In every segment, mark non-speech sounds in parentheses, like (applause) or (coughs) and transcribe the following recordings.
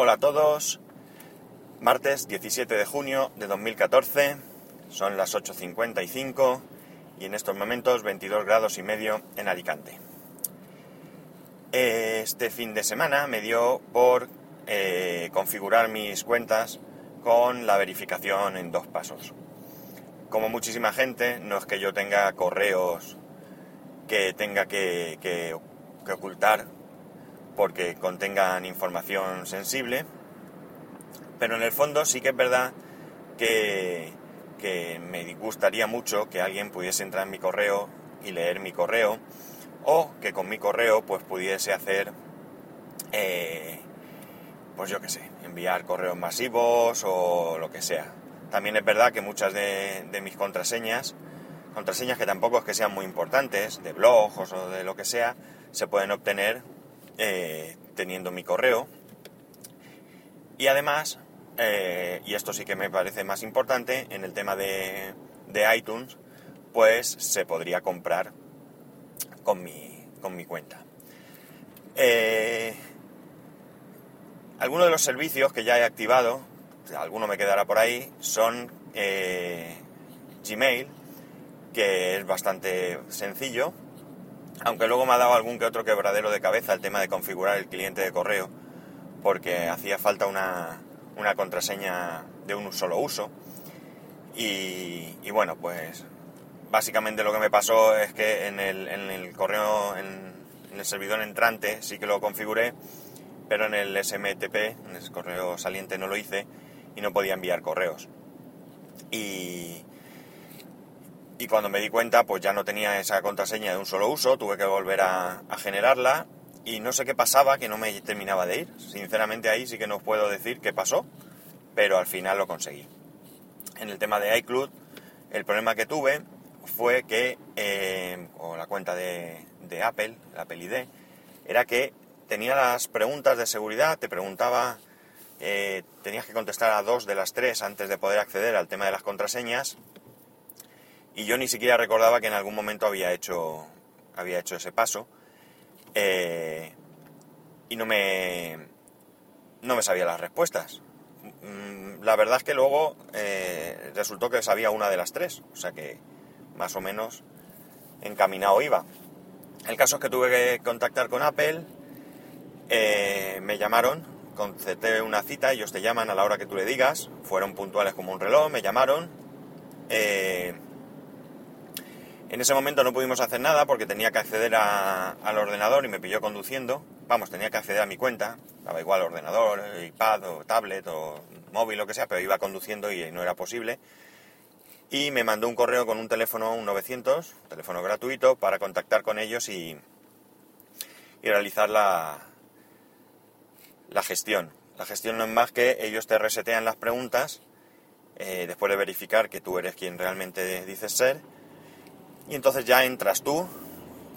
Hola a todos, martes 17 de junio de 2014, son las 8.55 y en estos momentos 22 grados y medio en Alicante. Este fin de semana me dio por eh, configurar mis cuentas con la verificación en dos pasos. Como muchísima gente, no es que yo tenga correos que tenga que, que ocultar porque contengan información sensible, pero en el fondo sí que es verdad que, me gustaría mucho que alguien pudiese entrar en mi correo y leer mi correo, o que con mi correo pues pudiese hacer, eh, pues yo qué sé, enviar correos masivos o lo que sea. También es verdad que muchas de, mis contraseñas, contraseñas que tampoco es que sean muy importantes, de blogs o de lo que sea, se pueden obtener eh, teniendo mi correo. Y además, eh, y esto sí que me parece más importante, en el tema de, iTunes, pues se podría comprar con mi, con mi cuenta. Eh, algunos de los servicios que ya he activado, alguno me quedará por ahí, son Gmail, que es bastante sencillo, aunque luego me ha dado algún que otro quebradero de cabeza el tema de configurar el cliente de correo, porque hacía falta una, contraseña de un solo uso. Y, bueno, pues básicamente lo que me pasó es que en el, correo, en, el servidor entrante sí que lo configuré, pero en el SMTP, en el correo saliente no lo hice y no podía enviar correos. Y, y cuando me di cuenta pues ya no tenía esa contraseña de un solo uso, tuve que volver a, generarla y no sé qué pasaba que no me terminaba de ir. Sinceramente ahí sí que no puedo decir qué pasó, pero al final lo conseguí. En el tema de iCloud, el problema que tuve fue que, eh, o la cuenta de, Apple, la Apple ID, era que tenía las preguntas de seguridad, te preguntaba, eh, tenías que contestar a dos de las tres antes de poder acceder al tema de las contraseñas y yo ni siquiera recordaba que en algún momento había hecho, había hecho ese paso. Eh, y no me, no me sabía las respuestas. Mm, la verdad es que luego eh, resultó que sabía una de las tres, o sea que más o menos encaminado iba. El caso es que tuve que contactar con Apple, eh, me llamaron, concerté una cita, ellos te llaman a la hora que tú le digas, fueron puntuales como un reloj, me llamaron, en ese momento no pudimos hacer nada porque tenía que acceder al ordenador y me pilló conduciendo. Vamos, tenía que acceder a mi cuenta, daba igual ordenador, iPad o tablet o móvil, lo que sea, pero iba conduciendo y no era posible. Y me mandó un correo con un teléfono, un 900, teléfono gratuito, para contactar con ellos y, y realizar la, la gestión. La gestión no es más que ellos te resetean las preguntas eh, después de verificar que tú eres quien realmente dices ser y entonces ya entras tú,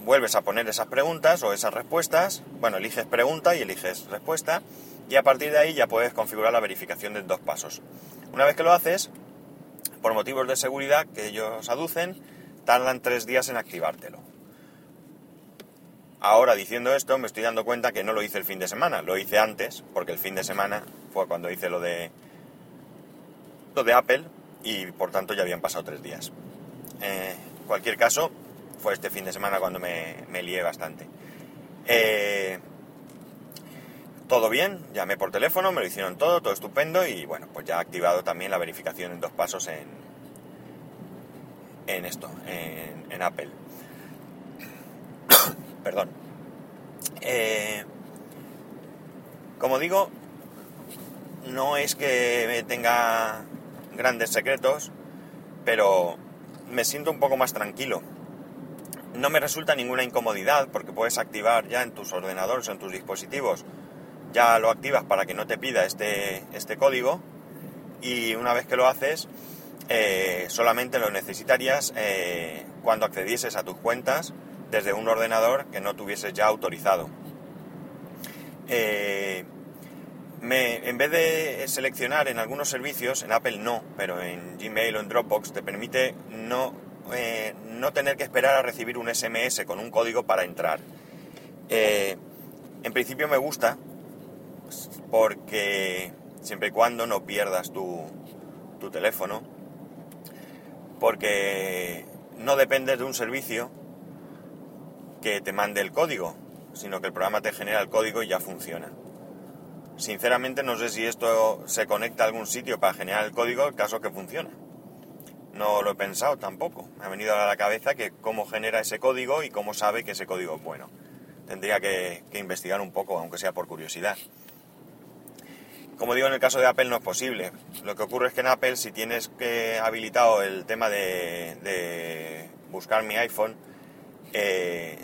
vuelves a poner esas preguntas o esas respuestas, bueno, eliges pregunta y eliges respuesta, y a partir de ahí ya puedes configurar la verificación de dos pasos. Una vez que lo haces, por motivos de seguridad que ellos aducen, tardan tres días en activártelo. Ahora diciendo esto me estoy dando cuenta que no lo hice el fin de semana, lo hice antes, porque el fin de semana fue cuando hice lo de lo de Apple y por tanto ya habían pasado tres días. Eh, cualquier caso, fue este fin de semana cuando me, lié bastante. Eh, todo bien, llamé por teléfono, me lo hicieron todo, todo estupendo y bueno, pues ya he activado también la verificación en dos pasos en, en esto, en, Apple. (coughs) Perdón. Eh, como digo, no es que tenga grandes secretos, pero me siento un poco más tranquilo. No me resulta ninguna incomodidad porque puedes activar ya en tus ordenadores o en tus dispositivos, ya lo activas para que no te pida este, este código y una vez que lo haces eh, solamente lo necesitarías eh, cuando accedieses a tus cuentas desde un ordenador que no tuvieses ya autorizado. Eh, en vez de seleccionar en algunos servicios, en Apple no, pero en Gmail o en Dropbox te permite no, eh, no tener que esperar a recibir un SMS con un código para entrar. Eh, en principio me gusta, porque siempre y cuando no pierdas tu, tu teléfono, porque no dependes de un servicio que te mande el código, sino que el programa te genera el código y ya funciona. Sinceramente no sé si esto se conecta a algún sitio para generar el código, el caso que funciona. No lo he pensado tampoco. Me ha venido a la cabeza que cómo genera ese código y cómo sabe que ese código es bueno. Tendría que, investigar un poco, aunque sea por curiosidad. Como digo, en el caso de Apple no es posible. Lo que ocurre es que en Apple, si tienes que habilitado el tema de, buscar mi iPhone, eh,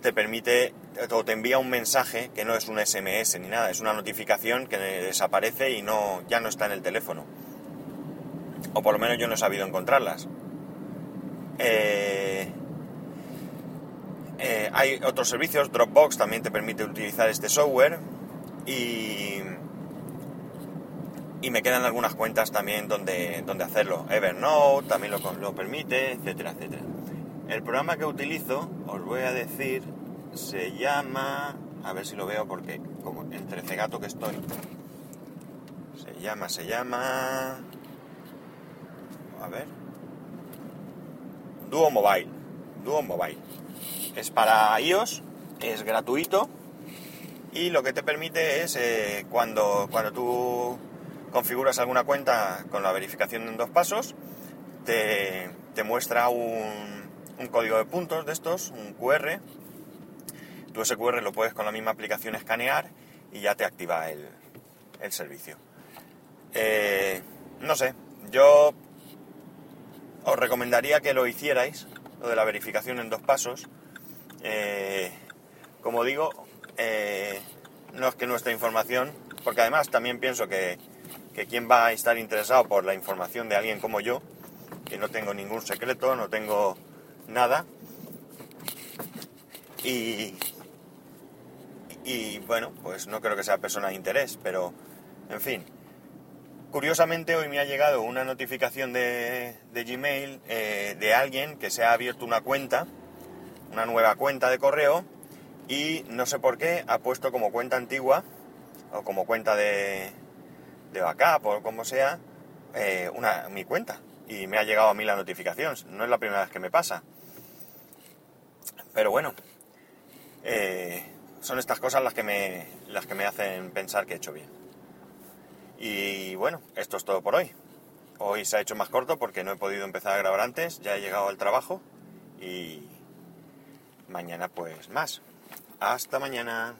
te permite o te envía un mensaje que no es un SMS ni nada, es una notificación que desaparece y no, ya no está en el teléfono. O por lo menos yo no he sabido encontrarlas. Eh, eh, hay otros servicios, Dropbox también te permite utilizar este software y, y me quedan algunas cuentas también donde, donde hacerlo. Evernote también lo, lo permite, etcétera, etcétera. El programa que utilizo, os voy a decir, se llama... A ver si lo veo porque como entre cegato que estoy. Se llama, se llama... A ver. Duo Mobile. Duo Mobile. Es para iOS, es gratuito y lo que te permite es eh, cuando, cuando tú configuras alguna cuenta con la verificación en dos pasos, te, te muestra un, un código de puntos de estos, un QR. Tú ese QR lo puedes con la misma aplicación escanear y ya te activa el, servicio. Eh, no sé, yo os recomendaría que lo hicierais, lo de la verificación en dos pasos. Eh, como digo, eh, no es que nuestra información, porque además también pienso que, que quien va a estar interesado por la información de alguien como yo, que no tengo ningún secreto, no tengo nada. Y, y bueno, pues no creo que sea persona de interés, pero en fin. Curiosamente hoy me ha llegado una notificación de, de Gmail eh, de alguien que se ha abierto una cuenta, una nueva cuenta de correo, y no sé por qué ha puesto como cuenta antigua o como cuenta de, de backup o como sea, eh, una, mi cuenta. Y me ha llegado a mí la notificación. No es la primera vez que me pasa. Pero bueno, eh, son estas cosas las que, me, las que me hacen pensar que he hecho bien. Y bueno, esto es todo por hoy. Hoy se ha hecho más corto porque no he podido empezar a grabar antes, ya he llegado al trabajo y mañana pues más. Hasta mañana.